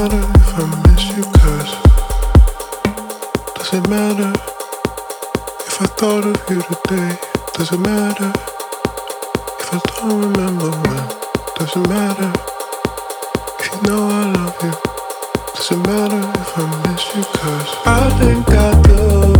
matter if I miss you, cause does it matter if I thought of you today? Does it matter if I don't remember when? Does it matter if you know I love you? Does it matter if I miss you, cause I think I do.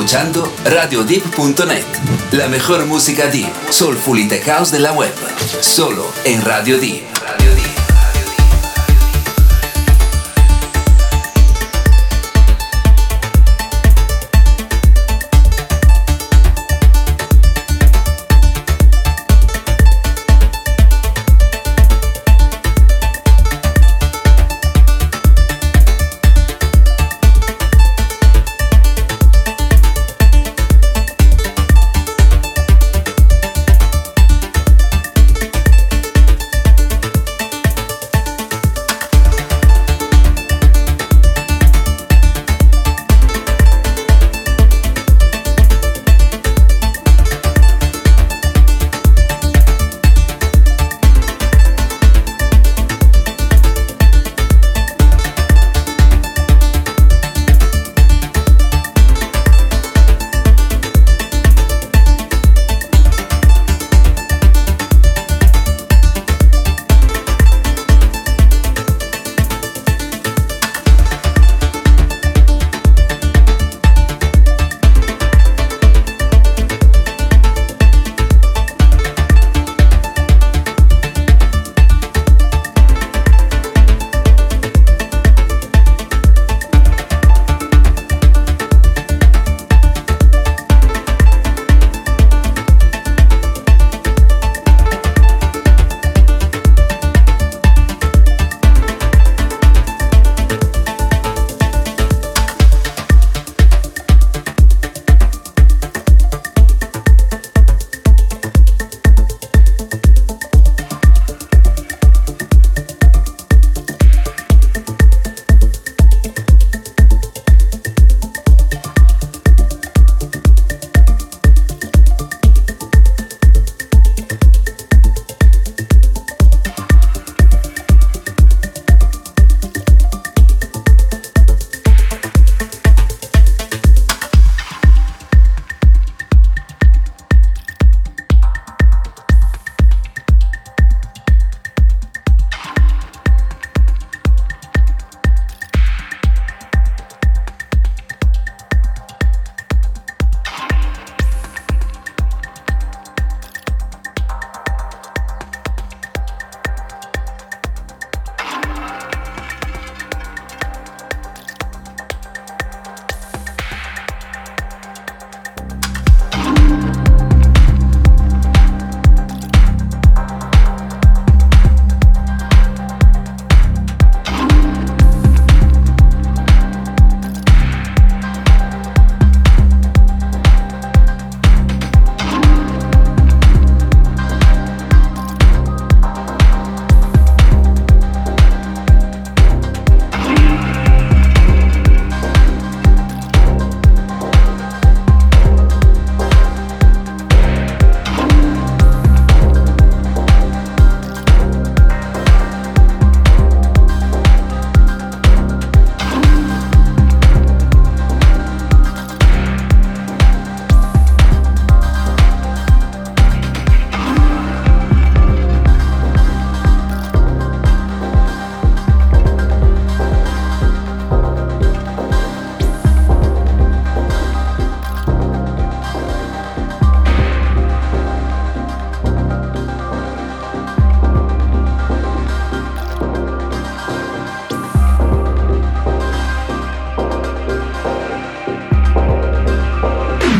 escuchando RadioDeep.net, la mejor música deep, soulful y tech house de la web, solo en Radio Deep.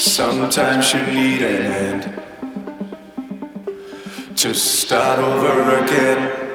Sometimes you need an end to start over again.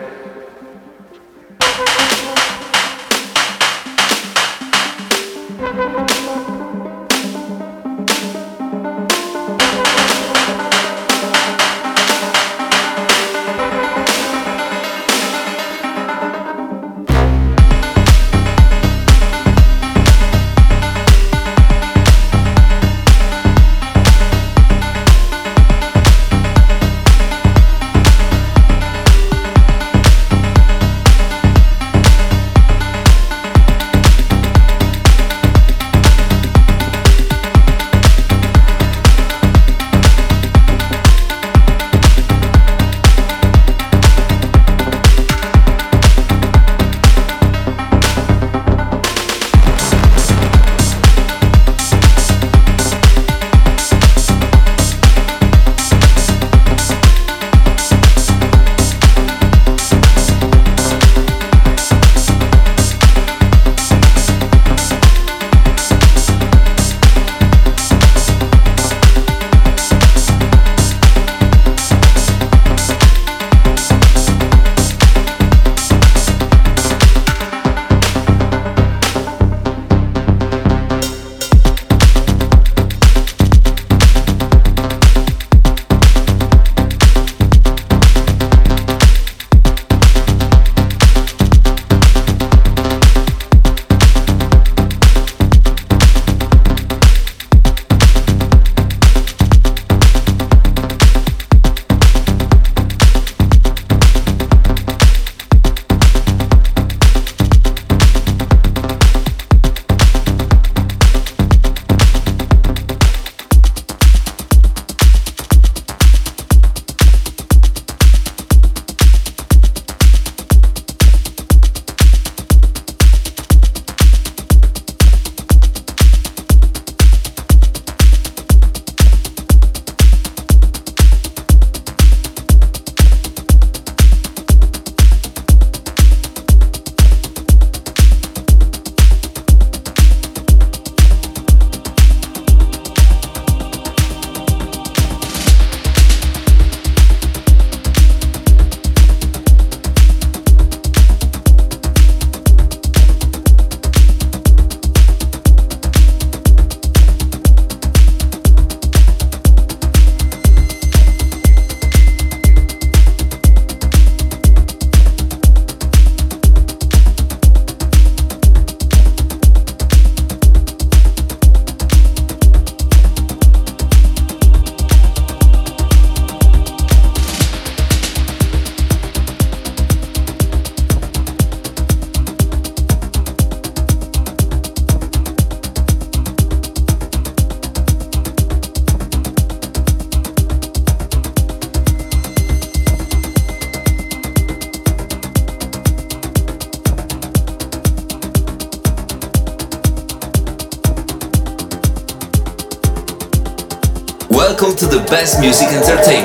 Music entertainment.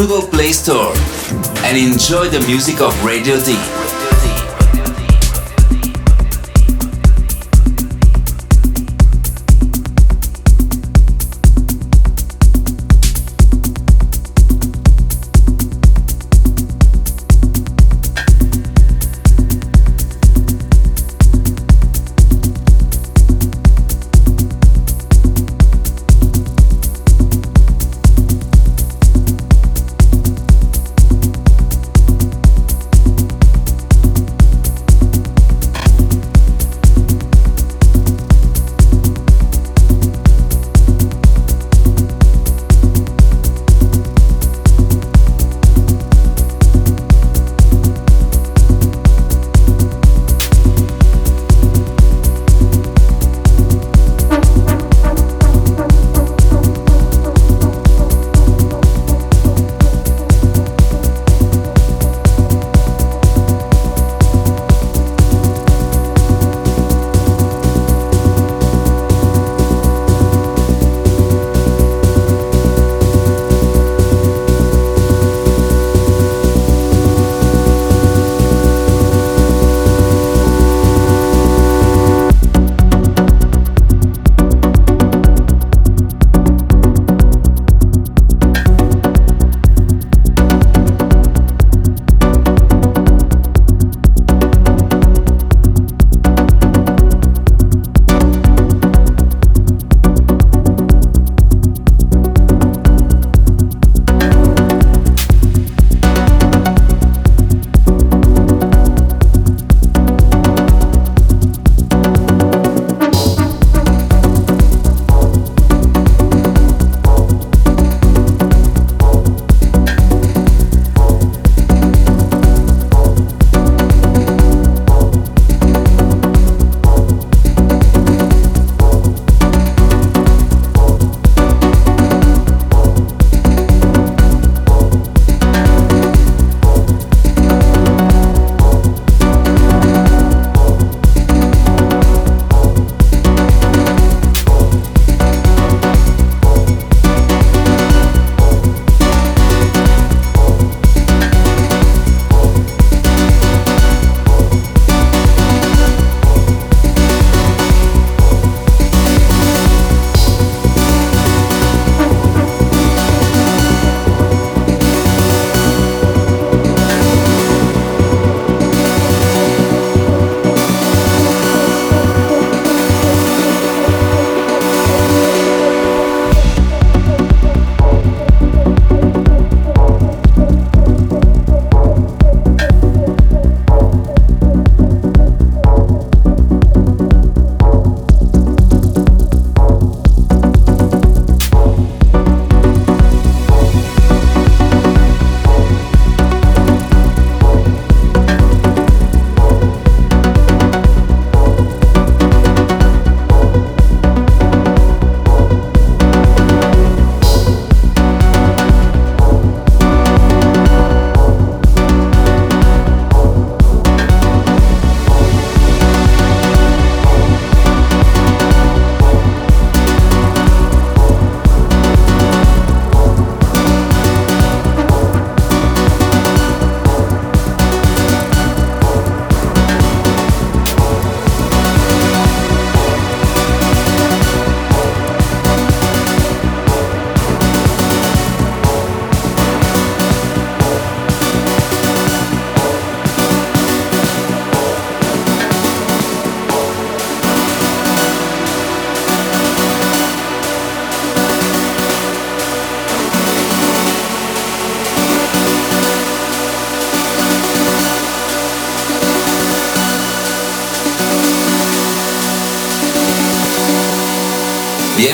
Google Play Store and enjoy the music of Radio Deep.